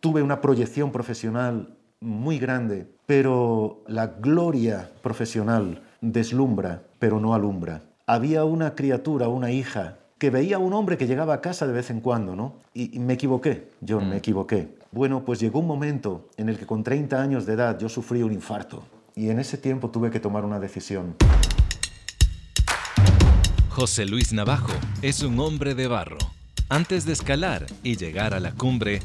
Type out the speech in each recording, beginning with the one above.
tuve una proyección profesional muy grande, pero la gloria profesional deslumbra, pero no alumbra. Había una criatura, una hija, que veía a un hombre que llegaba a casa de vez en cuando, ¿no? Y, me equivoqué, John, me mm. equivoqué. Bueno, pues llegó un momento en el que con 30 años de edad yo sufrí un infarto y en ese tiempo tuve que tomar una decisión. José Luis Navajo es un hombre de barro. Antes de escalar y llegar a la cumbre,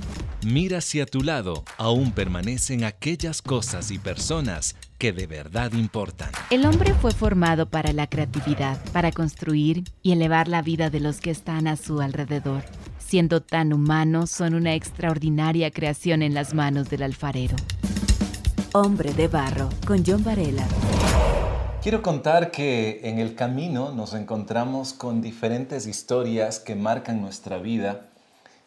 mira hacia tu lado, aún permanecen aquellas cosas y personas que de verdad importan. El hombre fue formado para la creatividad, para construir y elevar la vida de los que están a su alrededor. Siendo tan humanos, son una extraordinaria creación en las manos del alfarero. Hombre de Barro, con John Varela. Quiero contar que en el camino nos encontramos con diferentes historias que marcan nuestra vida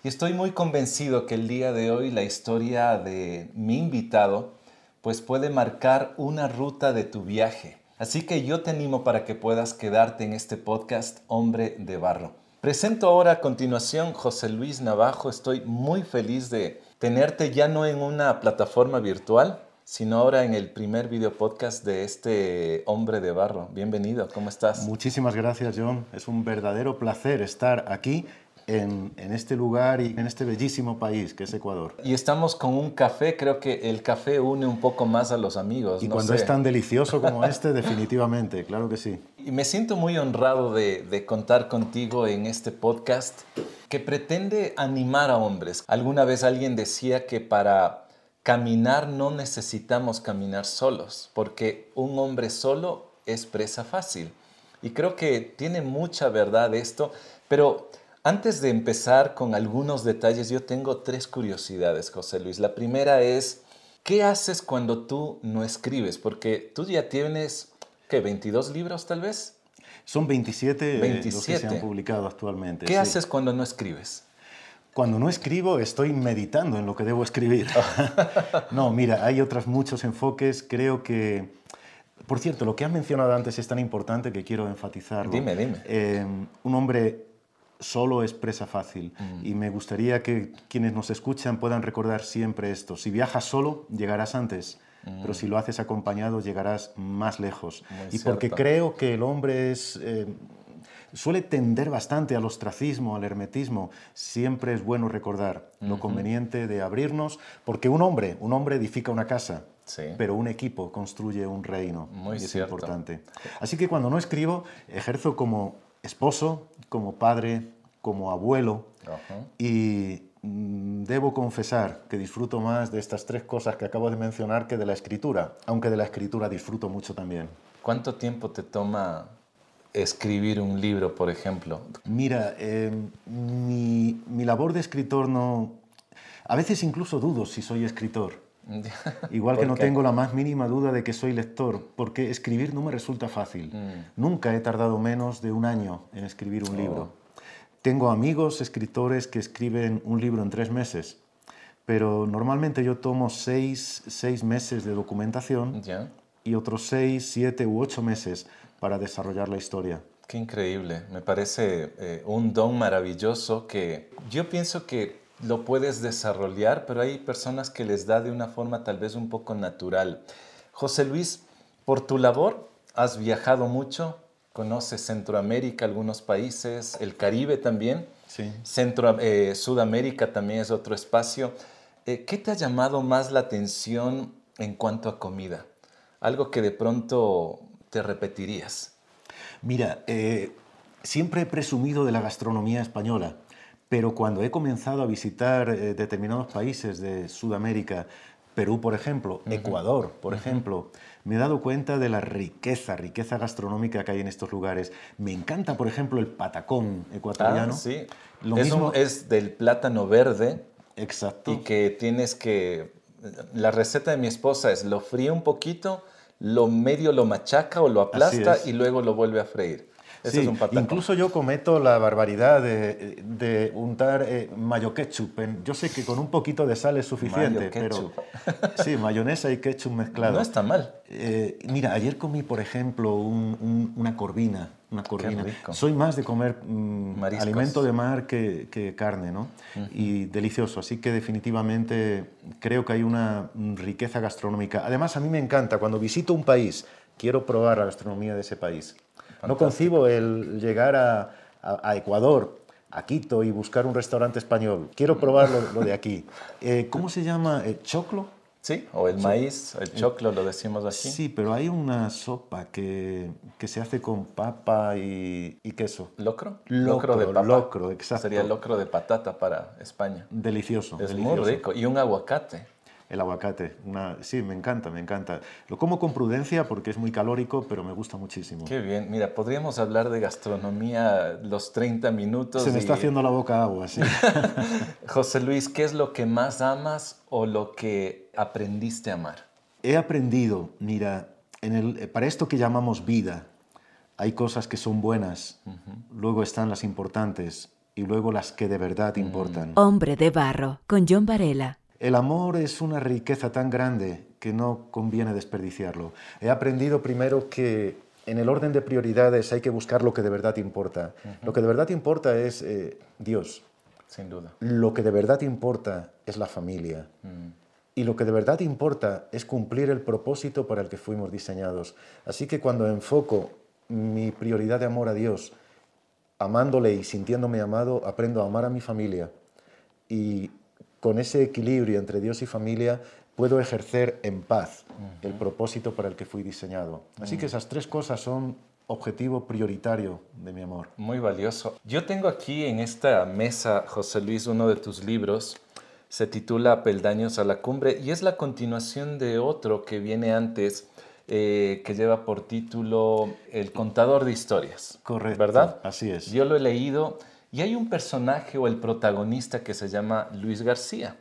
y estoy muy convencido que el día de hoy la historia de mi invitado pues puede marcar una ruta de tu viaje. Así que yo te animo para que puedas quedarte en este podcast Hombre de Barro. Presento ahora a continuación José Luis Navajo. Estoy muy feliz de tenerte ya no en una plataforma virtual, sino ahora en el primer video podcast de este hombre de barro. Bienvenido, ¿cómo estás? Muchísimas gracias, John. Es un verdadero placer estar aquí en, este lugar y en este bellísimo país que es Ecuador. Y estamos con un café, creo que el café une un poco más a los amigos. Y cuando es tan delicioso como este, definitivamente, claro que sí. Y me siento muy honrado de, de contar contigo en este podcast que pretende animar a hombres. Alguna vez alguien decía que para caminar no necesitamos caminar solos, porque un hombre solo es presa fácil. Y creo que tiene mucha verdad esto, pero antes de empezar con algunos detalles, yo tengo tres curiosidades, José Luis. La primera es, ¿qué haces cuando tú no escribes? Porque tú ya tienes, ¿qué? ¿22 libros tal vez? Son 27, 27. los que se han publicado actualmente. ¿Qué haces cuando no escribes? Cuando no escribo, estoy meditando en lo que debo escribir. no, mira, hay otros muchos enfoques. Creo que, por cierto, lo que has mencionado antes es tan importante que quiero enfatizar. Dime, dime. Eh, un hombre solo es presa fácil. Mm. Y me gustaría que quienes nos escuchan puedan recordar siempre esto. Si viajas solo, llegarás antes. Pero mm. si lo haces acompañado, llegarás más lejos. y porque creo que el hombre es, eh, suele tender bastante al ostracismo, al hermetismo, siempre es bueno recordar lo conveniente de abrirnos, porque un hombre, un hombre edifica una casa, pero un equipo construye un reino. Muy es importante. Así que cuando no escribo, ejerzo como esposo, como padre, como abuelo, y mm, debo confesar que disfruto más de estas tres cosas que acabo de mencionar que de la escritura, aunque de la escritura disfruto mucho también. ¿Cuánto tiempo te toma escribir un libro, por ejemplo? Mira, em, mi, mi, labor de escritor no... A veces incluso dudo si soy escritor. Igual que no tengo la más mínima duda de que soy lector, porque escribir no me resulta fácil. Mm. Nunca he tardado menos de un año en escribir un libro. Oh. Tengo amigos escritores que escriben un libro en tres meses, pero normalmente yo tomo seis, seis meses de documentación y otros seis, siete u ocho meses para desarrollar la historia. Qué increíble, me parece eh, un don maravilloso que yo pienso que lo puedes desarrollar, pero hay personas que les da de una forma tal vez un poco natural. José Luis, por tu labor has viajado mucho, conoces Centroamérica, algunos países, el Caribe también. Sí. Centro, eh, Sudamérica también es otro espacio. Eh, ¿Qué te ha llamado más la atención en cuanto a comida? Algo que de pronto te repetirías? Mira, eh, siempre he presumido de la gastronomía española, pero cuando he comenzado a visitar eh, determinados países de Sudamérica, Perú, por ejemplo, Ecuador, por ejemplo, me he dado cuenta de la riqueza, riqueza gastronómica que hay en estos lugares. Me encanta, por ejemplo, el patacón ecuatoriano. Ah, sí. Lo mismo... es del plátano verde. Exacto. Y que tienes que... La receta de mi esposa es lo fríe un poquito, lo medio lo machaca o lo aplasta y luego lo vuelve a freír. Eso es un incluso yo cometo la barbaridad de, untar eh, mayo ketchup. yo sé que con un poquito de sal es suficiente, pero sí, mayonesa y ketchup mezclado. No está mal. Eh, mira, ayer comí, por ejemplo, una corvina una corvina. Soy más de comer mm, alimento de mar que, carne, ¿no? Y delicioso, así que definitivamente creo que hay una riqueza gastronómica. Además, a mí me encanta, cuando visito un país, quiero probar la gastronomía de ese país. No concibo el llegar a, Ecuador, a Quito y buscar un restaurante español. Quiero probar lo, de aquí. Eh, ¿Cómo se llama? Eh, ¿Choclo? Sí, o el maíz, el choclo, lo decimos así. Sí, pero hay una sopa que, que se hace con papa y, y queso. ¿Locro? Locro, de papa. Locro, exacto. Sería locro de patata para España. Delicioso. Es muy rico. Y un aguacate. El aguacate, una, sí, me encanta, me encanta. Lo como con prudencia porque es muy calórico, pero me gusta muchísimo. Qué bien, mira, podríamos hablar de gastronomía los 30 minutos. Se me está haciendo la boca agua, sí. José Luis, ¿qué es lo que más amas o lo que aprendiste a amar? He aprendido, mira, en el, para esto que llamamos vida, hay cosas que son buenas, luego están las importantes y luego las que de verdad importan. Hombre de barro, con John Varela. El amor es una riqueza tan grande que no conviene desperdiciarlo. He aprendido primero que en el orden de prioridades hay que buscar lo que de verdad importa. Lo que de verdad importa es eh, Dios. Sin duda. Lo que de verdad importa es la familia. Mm. Y lo que de verdad importa es cumplir el propósito para el que fuimos diseñados. Así que cuando enfoco mi prioridad de amor a Dios, amándole y sintiéndome amado, aprendo a amar a mi familia y con ese equilibrio entre Dios y familia, puedo ejercer en paz el propósito para el que fui diseñado. Así que esas tres cosas son objetivo prioritario de mi amor. Muy valioso. Yo tengo aquí en esta mesa, José Luis, uno de tus libros. Se titula Peldaños a la cumbre y es la continuación de otro que viene antes, eh, que lleva por título El contador de historias. Correcto. ¿Verdad? Así es. Yo lo he leído y hay un personaje o el protagonista que se llama Luis García.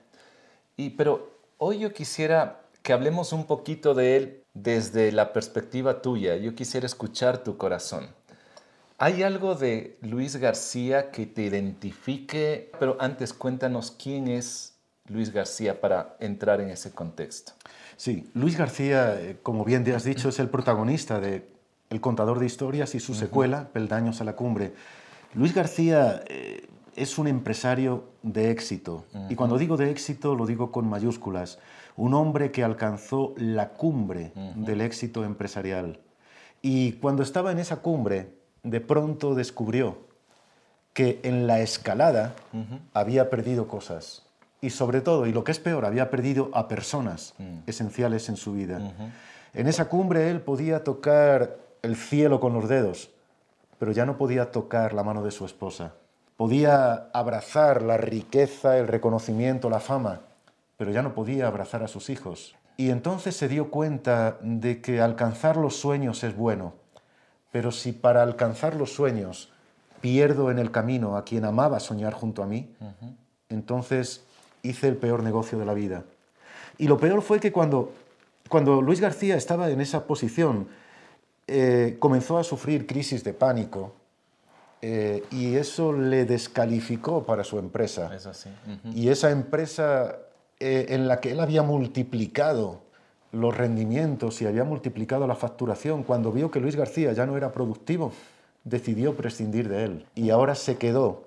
Y, pero hoy yo quisiera que hablemos un poquito de él desde la perspectiva tuya. Yo quisiera escuchar tu corazón. ¿Hay algo de Luis García que te identifique? Pero antes cuéntanos quién es Luis García para entrar en ese contexto. Sí, Luis García, eh, como bien te has dicho, es el protagonista de El contador de historias y su secuela, Peldaños a la cumbre. Luis García eh, es un empresario de éxito. Y cuando digo de éxito, lo digo con mayúsculas. Un hombre que alcanzó la cumbre del éxito empresarial. Y cuando estaba en esa cumbre, de pronto descubrió que en la escalada había perdido cosas. Y sobre todo, y lo que es peor, había perdido a personas mm. esenciales en su vida. En esa cumbre él podía tocar el cielo con los dedos, pero ya no podía tocar la mano de su esposa. Podía abrazar la riqueza, el reconocimiento, la fama, pero ya no podía abrazar a sus hijos. Y entonces se dio cuenta de que alcanzar los sueños es bueno, pero si para alcanzar los sueños pierdo en el camino a quien amaba soñar junto a mí, entonces hice el peor negocio de la vida. Y lo peor fue que cuando, cuando Luis García estaba en esa posición, eh, comenzó a sufrir crisis de pánico eh, y eso le descalificó para su empresa. Y esa empresa eh, en la que él había multiplicado los rendimientos y había multiplicado la facturación, cuando vio que Luis García ya no era productivo, decidió prescindir de él. Y ahora se quedó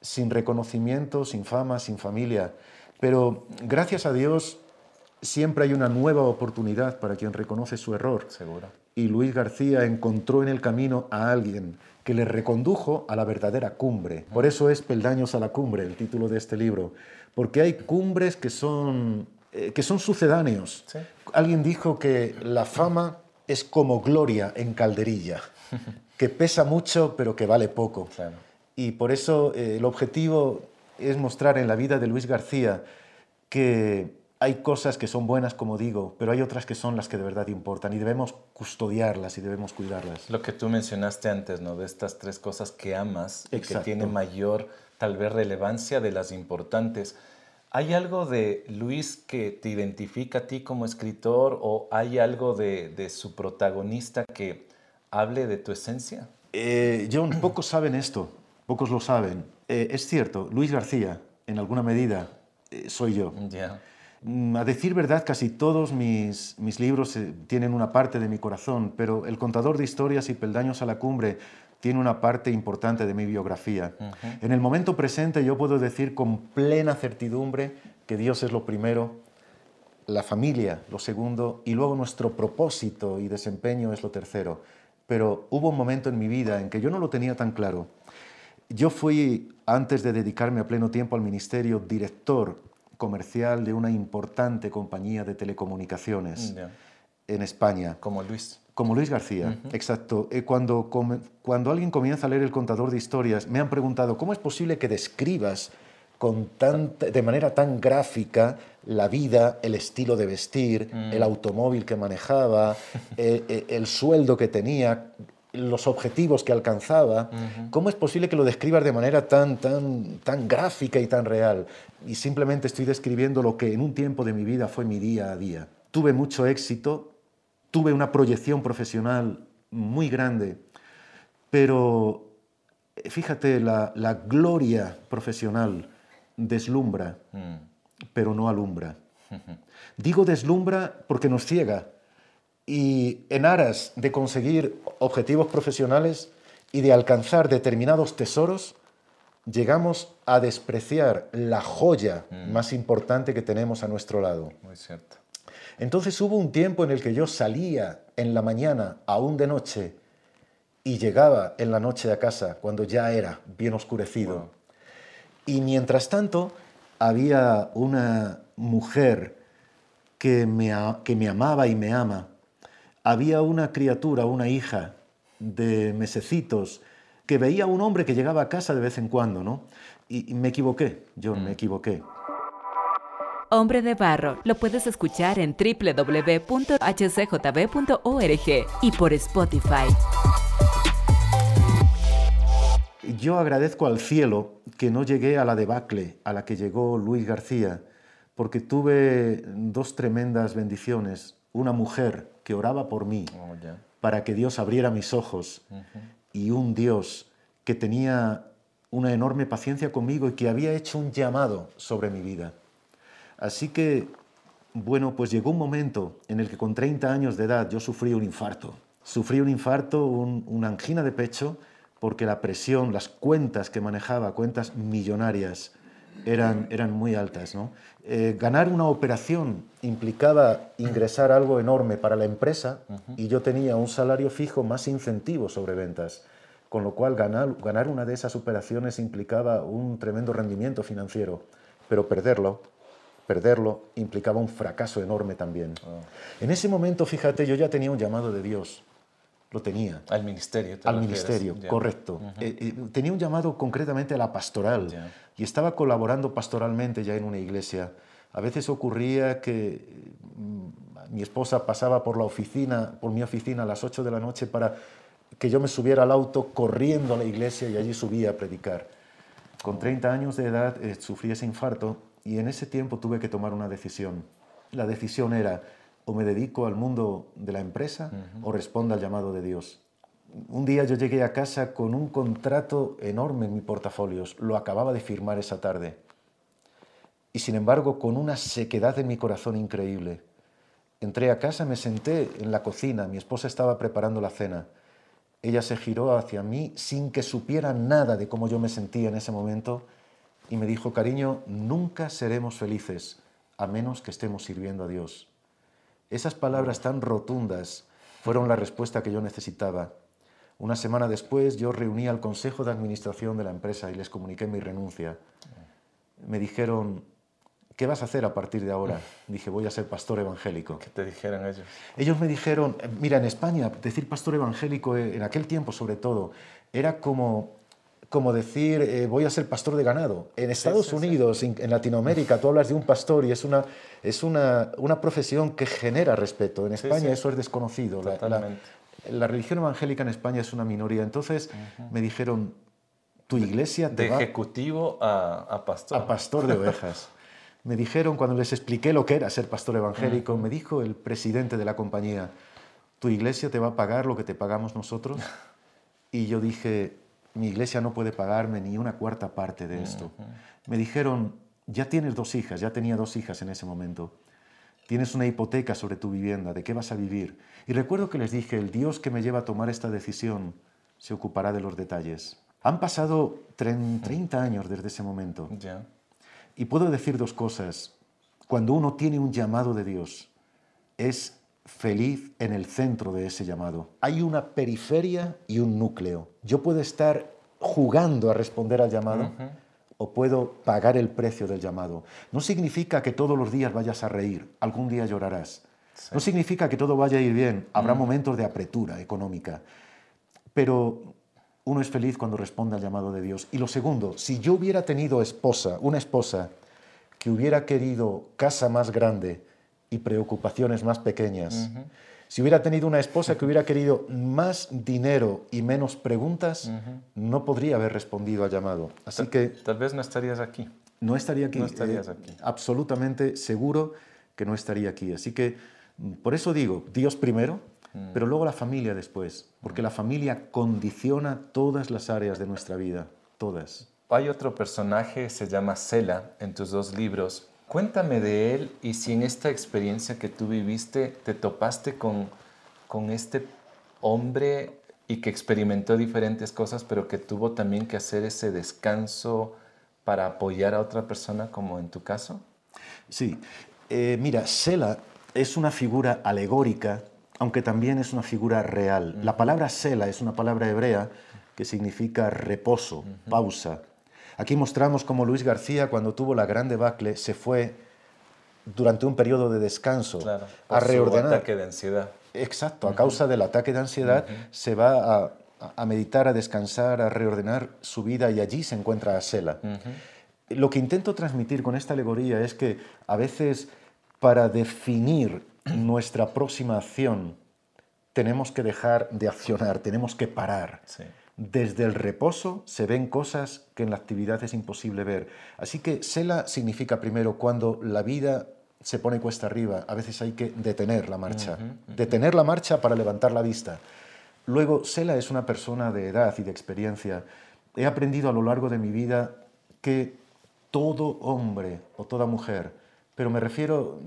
sin reconocimiento, sin fama, sin familia. Pero gracias a Dios siempre hay una nueva oportunidad para quien reconoce su error. Seguro y Luis García encontró en el camino a alguien que le recondujo a la verdadera cumbre. Por eso es Peldaños a la cumbre, el título de este libro, porque hay cumbres que son, eh, que son sucedáneos. Alguien dijo que la fama es como gloria en calderilla, que pesa mucho pero que vale poco. Y por eso eh, el objetivo es mostrar en la vida de Luis García que hay cosas que son buenas, como digo, pero hay otras que son las que de verdad importan y debemos custodiarlas y debemos cuidarlas. Lo que tú mencionaste antes, ¿no? De estas tres cosas que amas y que tienen mayor, tal vez, relevancia de las importantes. ¿Hay algo de Luis que te identifica a ti como escritor o hay algo de, su protagonista que hable de tu esencia? Eh, John, pocos saben esto, pocos lo saben. Eh, es cierto, Luis García, en alguna medida, eh, soy yo. Ya. Mm, a decir verdad, casi todos mis, mis libros eh, tienen una parte de mi corazón, pero El contador de historias y Peldaños a la cumbre tiene una parte importante de mi biografía. En el momento presente yo puedo decir con plena certidumbre que Dios es lo primero, la familia lo segundo y luego nuestro propósito y desempeño es lo tercero. Pero hubo un momento en mi vida en que yo no lo tenía tan claro. Yo fui, antes de dedicarme a pleno tiempo al ministerio, director comercial de una importante compañía de telecomunicaciones en España. Como Luis. Como Luis García, exacto. Eh, cuando, cuando alguien comienza a leer el contador de historias, me han preguntado, ¿cómo es posible que describas con de manera tan gráfica la vida, el estilo de vestir, mm. el automóvil que manejaba, eh, eh, el, sueldo que tenía, los objetivos que alcanzaba. ¿Cómo es posible que lo describas de manera tan, tan, tan gráfica y tan real? Y simplemente estoy describiendo lo que en un tiempo de mi vida fue mi día a día. Tuve mucho éxito, tuve una proyección profesional muy grande, pero fíjate, la, la gloria profesional deslumbra, mm. pero no alumbra. Digo deslumbra porque nos ciega y en aras de conseguir objetivos profesionales y de alcanzar determinados tesoros, llegamos a despreciar la joya mm. más importante que tenemos a nuestro lado. Muy cierto. Entonces hubo un tiempo en el que yo salía en la mañana, aún de noche, y llegaba en la noche a casa cuando ya era bien oscurecido. Y mientras tanto, había una mujer que me, que me amaba y me ama. Había una criatura, una hija de mesecitos, que veía a un hombre que llegaba a casa de vez en cuando, ¿no? Y, me equivoqué, yo me mm. equivoqué. Hombre de Barro lo puedes escuchar en www.hcjb.org y por Spotify. Yo agradezco al cielo que no llegué a la debacle a la que llegó Luis García, porque tuve dos tremendas bendiciones. Una mujer que oraba por mí oh, para que Dios abriera mis ojos y un Dios que tenía una enorme paciencia conmigo y que había hecho un llamado sobre mi vida. Así que, bueno, pues llegó un momento en el que con 30 años de edad yo sufrí un infarto. Sufrí un infarto, una angina de pecho, porque la presión, las cuentas que manejaba, cuentas millonarias, eran, eran muy altas. ¿no? Eh, ganar una operación implicaba ingresar algo enorme para la empresa y yo tenía un salario fijo más incentivo sobre ventas, con lo cual ganar, ganar una de esas operaciones implicaba un tremendo rendimiento financiero, pero perderlo, perderlo implicaba un fracaso enorme también. Ah. En ese momento, fíjate, yo ya tenía un llamado de Dios lo tenía. Al ministerio. Al ministerio, correcto. Eh, eh, tenía un llamado concretamente a la pastoral y estaba colaborando pastoralmente ya en una iglesia. A veces ocurría que mm, mi esposa pasaba por la oficina, por mi oficina a las 8 de la noche para que yo me subiera al auto corriendo a la iglesia y allí subía a predicar. Con 30 años de edad eh, sufrí ese infarto y en ese tiempo tuve que tomar una decisión. La decisión era o me dedico al mundo de la empresa o respondo al llamado de Dios. Un día yo llegué a casa con un contrato enorme en mi portafolios, lo acababa de firmar esa tarde. Y sin embargo, con una sequedad en mi corazón increíble. Entré a casa, me senté en la cocina, mi esposa estaba preparando la cena. Ella se giró hacia mí sin que supiera nada de cómo yo me sentía en ese momento y me dijo, cariño, nunca seremos felices a menos que estemos sirviendo a Dios. Esas palabras tan rotundas fueron la respuesta que yo necesitaba. Una semana después yo reuní al consejo de administración de la empresa y les comuniqué mi renuncia. Me dijeron, ¿qué vas a hacer a partir de ahora? Dije, voy a ser pastor evangélico. ¿Qué te dijeron ellos? Ellos me dijeron, mira, en España decir pastor evangélico en aquel tiempo sobre todo era como como decir, eh, voy a ser pastor de ganado. En Estados Unidos, En, Latinoamérica, tú hablas de un pastor y es una, es una, una profesión que genera respeto. En España eso es desconocido. La, religión evangélica en España es una minoría. Entonces me dijeron, tu iglesia te De ejecutivo a, a, pastor. A pastor de ovejas. me dijeron, cuando les expliqué lo que era ser pastor evangélico, me dijo el presidente de la compañía, tu iglesia te va a pagar lo que te pagamos nosotros. Y yo dije, mi iglesia no puede pagarme ni una cuarta parte de esto. Me dijeron, ya tienes dos hijas, ya tenía dos hijas en ese momento. Tienes una hipoteca sobre tu vivienda, ¿de qué vas a vivir? Y recuerdo que les dije, el Dios que me lleva a tomar esta decisión se ocupará de los detalles. Han pasado 30 años desde ese momento. Ya. Y puedo decir dos cosas. Cuando uno tiene un llamado de Dios, es feliz en el centro de ese llamado. Hay una periferia y un núcleo. Yo puedo estar jugando a responder al llamado o puedo pagar el precio del llamado. No significa que todos los días vayas a reír, algún día llorarás. No significa que todo vaya a ir bien, habrá momentos de apretura económica. Pero uno es feliz cuando responde al llamado de Dios. Y lo segundo, si yo hubiera tenido esposa, una esposa que hubiera querido casa más grande y preocupaciones más pequeñas, si hubiera tenido una esposa que hubiera querido más dinero y menos preguntas, no podría haber respondido al llamado. Así que... Tal vez no estarías aquí. No estaría aquí. No estarías eh, aquí. absolutamente seguro que no estaría aquí. Así que mm, por eso digo, Dios primero, Mm. pero luego la familia después, porque la familia condiciona todas las áreas de nuestra vida, todas. Hay otro personaje, se llama Sela, en tus dos libros. Cuéntame de él y si en esta experiencia que tú viviste te topaste con, con este hombre y que experimentó diferentes cosas, pero que tuvo también que hacer ese descanso para apoyar a otra persona, como en tu caso. Sí, eh, mira, Sela es una figura alegórica, aunque también es una figura real. La palabra Sela es una palabra hebrea que significa reposo, pausa. Aquí mostramos cómo Luis García, cuando tuvo la gran debacle, se fue durante un periodo de descanso Claro, a por su reordenar. ataque de ansiedad. Exacto, a causa del ataque de ansiedad se va a, a meditar, a descansar, a reordenar su vida y allí se encuentra a Sela. Lo que intento transmitir con esta alegoría es que a veces para definir nuestra próxima acción tenemos que dejar de accionar, tenemos que parar. Sí. Desde el reposo se ven cosas que en la actividad es imposible ver. Así que Sela significa primero cuando la vida se pone cuesta arriba, a veces hay que detener la marcha. Detener la marcha para levantar la vista. Luego, Sela es una persona de edad y de experiencia. He aprendido a lo largo de mi vida que todo hombre o toda mujer, pero me refiero,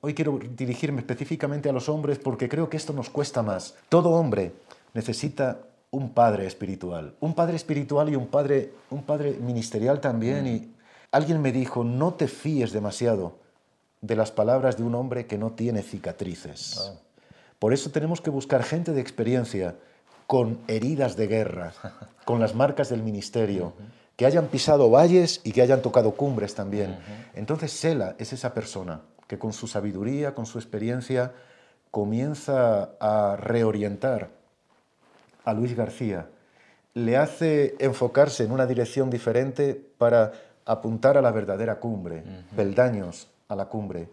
hoy quiero dirigirme específicamente a los hombres porque creo que esto nos cuesta más. Todo hombre necesita un padre espiritual, un padre espiritual y un padre, un padre ministerial también. Y alguien me dijo, no te fíes demasiado de las palabras de un hombre que no tiene cicatrices. Por eso tenemos que buscar gente de experiencia con heridas de guerra, con las marcas del ministerio, que hayan pisado valles y que hayan tocado cumbres también. Entonces Sela es esa persona que con su sabiduría, con su experiencia, comienza a reorientar a Luis García, le hace enfocarse en una dirección diferente para apuntar a la verdadera cumbre, peldaños a la cumbre.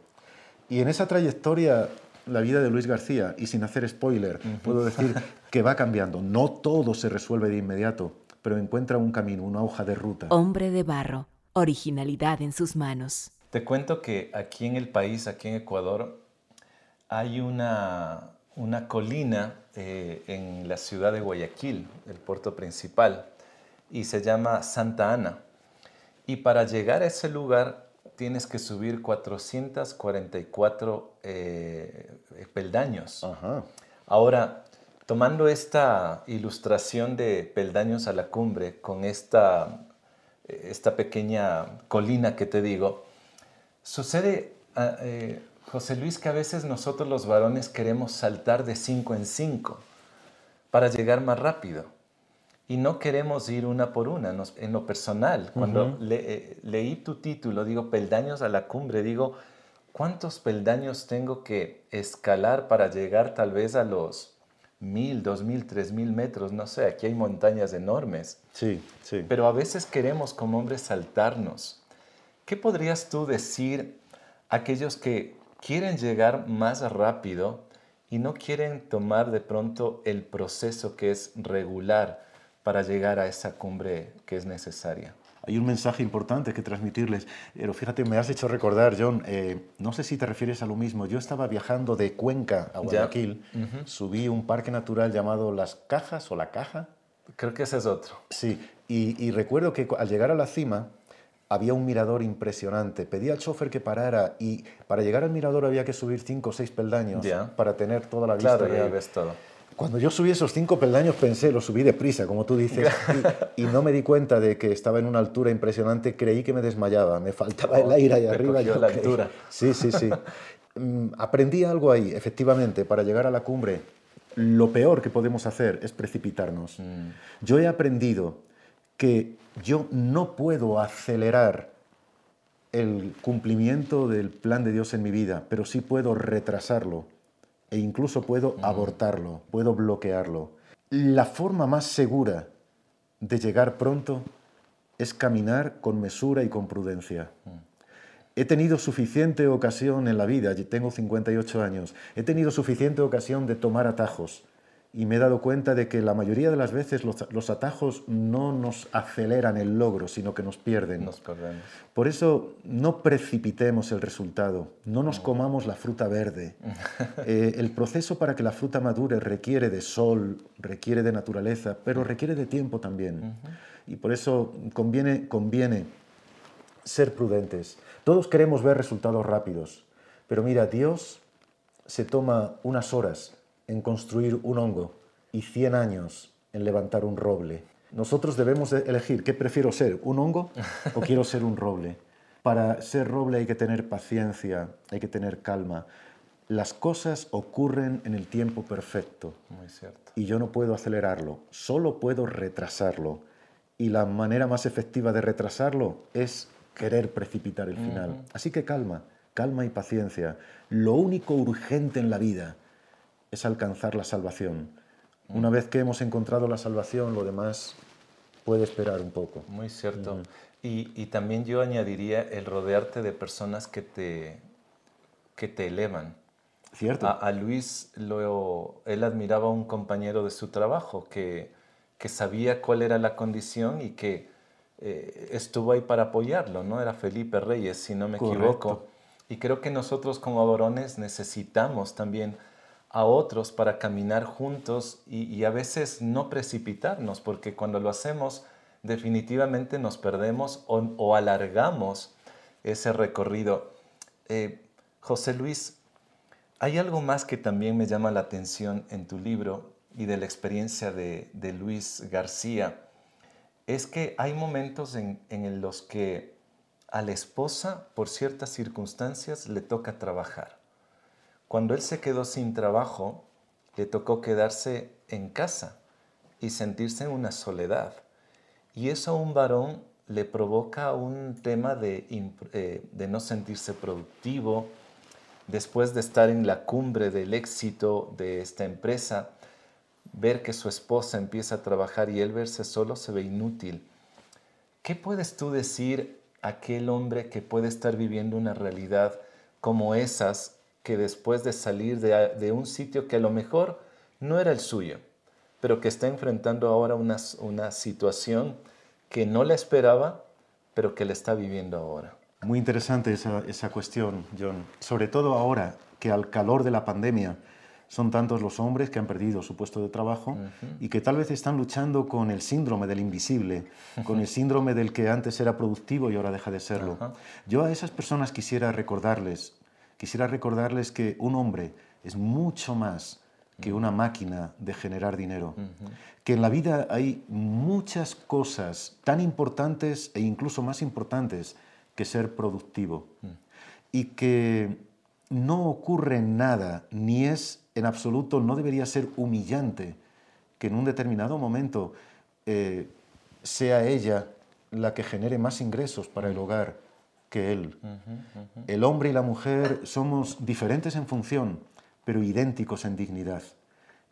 Y en esa trayectoria, la vida de Luis García, y sin hacer spoiler, puedo decir que va cambiando. No todo se resuelve de inmediato, pero encuentra un camino, una hoja de ruta. Hombre de barro, originalidad en sus manos. Te cuento que aquí en el país, aquí en Ecuador, hay una, una colina eh, en la ciudad de Guayaquil, el puerto principal, y se llama Santa Ana. Y para llegar a ese lugar tienes que subir 444 eh, peldaños. Ajá. Ahora, tomando esta ilustración de peldaños a la cumbre con esta, esta pequeña colina que te digo, sucede, ah, eh, José Luis, que a veces nosotros los varones queremos saltar de cinco en cinco para llegar más rápido. Y no queremos ir una por una. Nos- en lo personal, cuando le- eh, leí tu título, digo, peldaños a la cumbre, digo, ¿cuántos peldaños tengo que escalar para llegar tal vez a los mil, dos mil, tres mil metros? No sé, aquí hay montañas enormes. Sí, sí. Pero a veces queremos como hombres saltarnos. ¿Qué podrías tú decir a aquellos que quieren llegar más rápido y no quieren tomar de pronto el proceso que es regular para llegar a esa cumbre que es necesaria? Hay un mensaje importante que transmitirles. Pero fíjate, me has hecho recordar, John, eh, no sé si te refieres a lo mismo. Yo estaba viajando de Cuenca a Guayaquil, subí un parque natural llamado Las Cajas o La Caja. Creo que ese es otro. Sí, y, y recuerdo que al llegar a la cima había un mirador impresionante. Pedí al chofer que parara y para llegar al mirador había que subir cinco o seis peldaños para tener toda la vista Claro, ves todo. Cuando yo subí esos cinco peldaños pensé, lo subí deprisa, como tú dices, y, no me di cuenta de que estaba en una altura impresionante, creí que me desmayaba, me faltaba el aire ahí arriba. Yo la altura. Sí, sí, sí. Mm, aprendí algo ahí, efectivamente, para llegar a la cumbre. Lo peor que podemos hacer es precipitarnos. Mm. Yo he aprendido que yo no puedo acelerar el cumplimiento del plan de Dios en mi vida, pero sí puedo retrasarlo e incluso puedo abortarlo, puedo bloquearlo. La forma más segura de llegar pronto es caminar con mesura y con prudencia. He tenido suficiente ocasión en la vida, tengo 58 años, he tenido suficiente ocasión de tomar atajos, y me he dado cuenta de que la mayoría de las veces los, atajos no nos aceleran el logro, sino que nos pierden. Nos perdemos. Por eso no precipitemos el resultado, no nos comamos la fruta verde. Eh, el proceso para que la fruta madure requiere de sol, requiere de naturaleza, pero requiere de tiempo también. Y por eso conviene, conviene ser prudentes. Todos queremos ver resultados rápidos, pero mira, Dios se toma unas horas en construir un hongo y 100 años en levantar un roble. Nosotros debemos elegir qué prefiero ser, un hongo o quiero ser un roble. Para ser roble hay que tener paciencia, hay que tener calma. Las cosas ocurren en el tiempo perfecto. Muy cierto. Y yo no puedo acelerarlo, solo puedo retrasarlo. Y la manera más efectiva de retrasarlo es querer precipitar el final. Así que calma, calma y paciencia. Lo único urgente en la vida es alcanzar la salvación. Una vez que hemos encontrado la salvación, lo demás puede esperar un poco. Muy cierto. y, también yo añadiría el rodearte de personas que te, que te elevan. Cierto. A, Luis, lo, él admiraba a un compañero de su trabajo que, que sabía cuál era la condición y que eh, estuvo ahí para apoyarlo, ¿no? Era Felipe Reyes, si no me equivoco. Y creo que nosotros como varones necesitamos también a otros para caminar juntos y, a veces no precipitarnos, porque cuando lo hacemos definitivamente nos perdemos o, alargamos ese recorrido. Eh, José Luis, hay algo más que también me llama la atención en tu libro y de la experiencia de, Luis García, es que hay momentos en, en los que a la esposa, por ciertas circunstancias, le toca trabajar cuando él se quedó sin trabajo, le tocó quedarse en casa y sentirse en una soledad. Y eso a un varón le provoca un tema de, eh, de, no sentirse productivo, después de estar en la cumbre del éxito de esta empresa, ver que su esposa empieza a trabajar y él verse solo se ve inútil. ¿Qué puedes tú decir a aquel hombre que puede estar viviendo una realidad como esas que después de salir de, un sitio que a lo mejor no era el suyo, pero que está enfrentando ahora una, una situación que no la esperaba, pero que le está viviendo ahora. Muy interesante esa, esa, cuestión, John. Sobre todo ahora que al calor de la pandemia son tantos los hombres que han perdido su puesto de trabajo y que tal vez están luchando con el síndrome del invisible, con el síndrome del que antes era productivo y ahora deja de serlo. Yo a esas personas quisiera recordarles quisiera recordarles que un hombre es mucho más que una máquina de generar dinero, que en la vida hay muchas cosas tan importantes e incluso más importantes que ser productivo. Mm. y que no ocurre nada, ni es en absoluto, no debería ser humillante que en un determinado momento eh, sea ella la que genere más ingresos para el hogar que Él. El hombre y la mujer somos diferentes en función, pero idénticos en dignidad.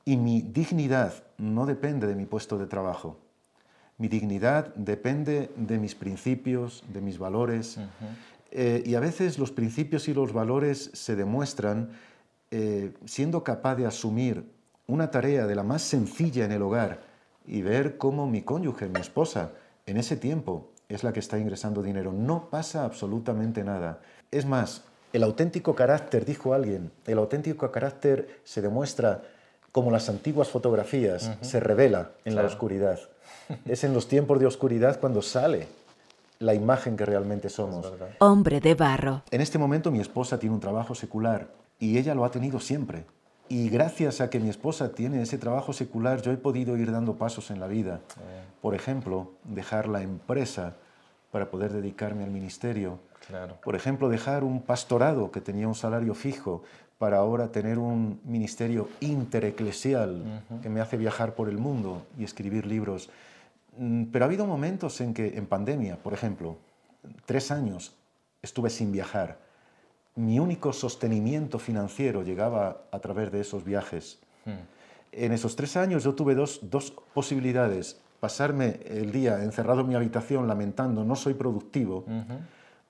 Y mi dignidad no depende de mi puesto de trabajo. Mi dignidad depende de mis principios, de mis valores. Eh, y a veces los principios y los valores se demuestran eh, siendo capaz de asumir una tarea de la más sencilla en el hogar y ver cómo mi cónyuge, mi esposa, en ese tiempo es la que está ingresando dinero. No pasa absolutamente nada. Es más, el auténtico carácter, dijo alguien, el auténtico carácter se demuestra como las antiguas fotografías, se revela en la oscuridad. Es en los tiempos de oscuridad cuando sale la imagen que realmente somos. Hombre de barro. En este momento mi esposa tiene un trabajo secular y ella lo ha tenido siempre. Y gracias a que mi esposa tiene ese trabajo secular, yo he podido ir dando pasos en la vida. Por ejemplo, dejar la empresa para poder dedicarme al ministerio. Por ejemplo, dejar un pastorado que tenía un salario fijo para ahora tener un ministerio intereclesial que me hace viajar por el mundo y escribir libros. Mm, pero ha habido momentos en que, en pandemia, por ejemplo, tres años estuve sin viajar. Mi único sostenimiento financiero llegaba a través de esos viajes. Hmm. En esos tres años yo tuve dos, dos posibilidades. Pasarme el día encerrado en mi habitación lamentando no soy productivo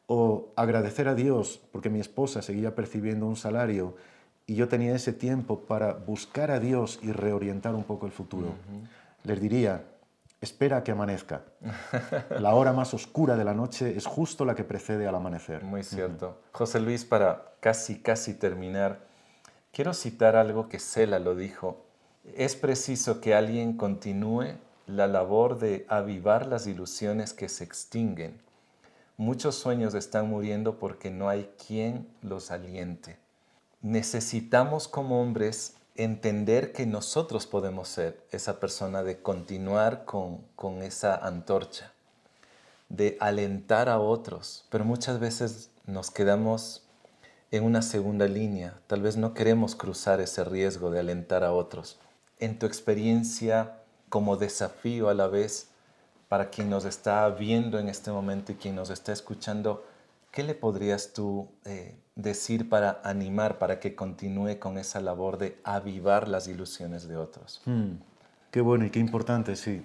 o agradecer a Dios porque mi esposa seguía percibiendo un salario y yo tenía ese tiempo para buscar a Dios y reorientar un poco el futuro. Les diría, espera que amanezca. La hora más oscura de la noche es justo la que precede al amanecer. Muy cierto. José Luis, para casi, casi terminar, quiero citar algo que Cela lo dijo. Es preciso que alguien continúe la labor de avivar las ilusiones que se extinguen Muchos sueños están muriendo porque no hay quien los aliente. Necesitamos como hombres entender que nosotros podemos ser esa persona de continuar con, esa antorcha, de alentar a otros, pero muchas veces nos quedamos en una segunda línea, tal vez no queremos cruzar ese riesgo de alentar a otros. En tu experiencia como desafío a la vez, para quien nos está viendo en este momento y quien nos está escuchando, ¿qué le podrías tú eh, decir para animar, para que continúe con esa labor de avivar las ilusiones de otros? Hmm, qué bueno y qué importante, sí.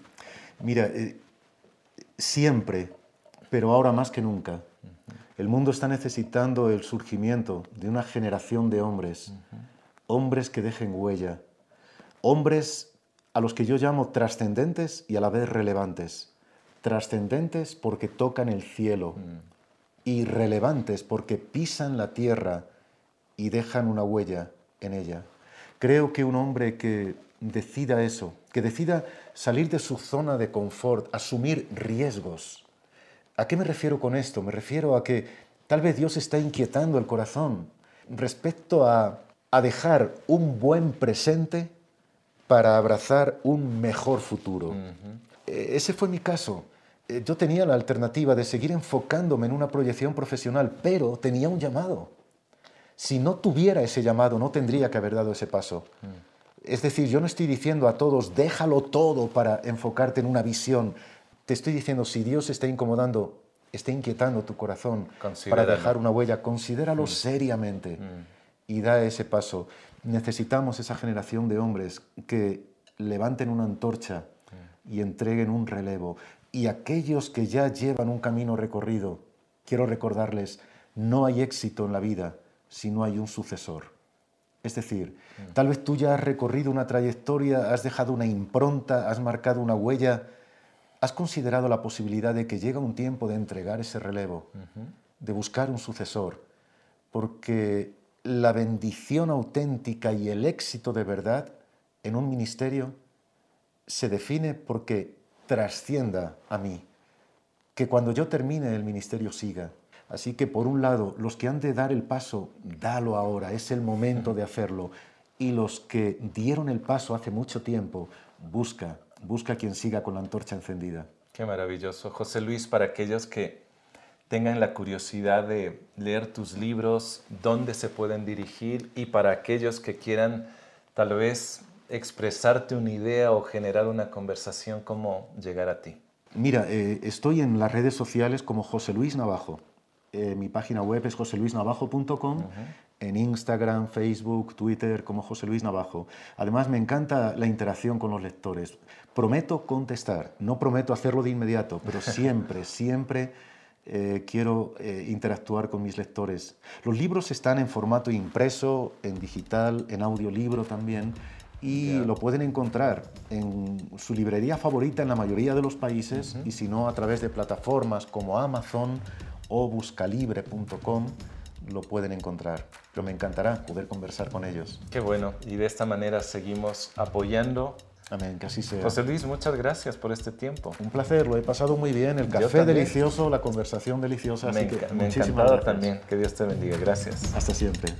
Mira, eh, siempre, pero ahora más que nunca, el mundo está necesitando el surgimiento de una generación de hombres, hombres que dejen huella, hombres a los que yo llamo trascendentes y a la vez relevantes trascendentes porque tocan el cielo mm. Relevantes porque pisan la tierra y dejan una huella en ella. Creo que un hombre que decida eso, que decida salir de su zona de confort, asumir riesgos. ¿A qué me refiero con esto? Me refiero a que tal vez Dios está inquietando el corazón respecto a, dejar un buen presente para abrazar un mejor futuro. E, ese fue mi caso. Eh, yo tenía la alternativa de seguir enfocándome en una proyección profesional, pero tenía un llamado. Si no tuviera ese llamado, no tendría que haber dado ese paso. Mm. Es decir, yo no estoy diciendo a todos, déjalo todo para enfocarte en una visión. Te estoy diciendo, si Dios está incomodando, está inquietando tu corazón para dejar una huella, considéralo mm. seriamente mm. y da ese paso. Necesitamos esa generación de hombres que levanten una antorcha y entreguen un relevo y aquellos que ya llevan un camino recorrido, quiero recordarles, no hay éxito en la vida si no hay un sucesor. Es decir, mm. tal vez tú ya has recorrido una trayectoria, has dejado una impronta, has marcado una huella, has considerado la posibilidad de que llega un tiempo de entregar ese relevo, de buscar un sucesor, porque la bendición auténtica y el éxito de verdad en un ministerio se define porque trascienda a mí, que cuando yo termine el ministerio siga. Así que por un lado, los que han de dar el paso, dalo ahora, es el momento de hacerlo. Y los que dieron el paso hace mucho tiempo, busca, busca quien siga con la antorcha encendida. Qué maravilloso. José Luis, para aquellos que tengan la curiosidad de leer tus libros, dónde se pueden dirigir y para aquellos que quieran tal vez expresarte una idea o generar una conversación, ¿cómo llegar a ti? Mira, eh, estoy en las redes sociales como José Luis Navajo. Eh, mi página web es joseluisnavajo.com, en Instagram, Facebook, Twitter como José Luis Navajo. Además, me encanta la interacción con los lectores. Prometo contestar, no prometo hacerlo de inmediato, pero siempre, siempre eh, quiero interactuar con mis lectores. Los libros están en formato impreso, en digital, en audiolibro también y lo pueden encontrar en su librería favorita en la mayoría de los países y si no a través de plataformas como Amazon o buscalibre.com lo pueden encontrar. Pero me encantará poder conversar con ellos. Qué bueno, y de esta manera seguimos apoyando. Amén, que así sea. José Luis, muchas gracias por este tiempo. Un placer, lo he pasado muy bien. El café delicioso, la conversación deliciosa. Me, así que me encantado también. Que Dios te bendiga. Gracias. Hasta siempre.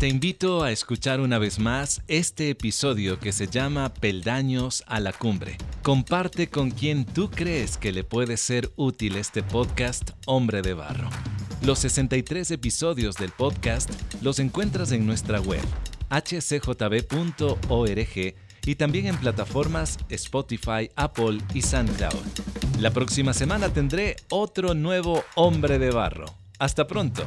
Te invito a escuchar una vez más este episodio que se llama Peldaños a la Cumbre. Comparte con quien tú crees que le puede ser útil este podcast Hombre de Barro. Los 63 episodios del podcast los encuentras en nuestra web hcjb.org y también en plataformas Spotify, Apple y SoundCloud. La próxima semana tendré otro nuevo Hombre de Barro. Hasta pronto.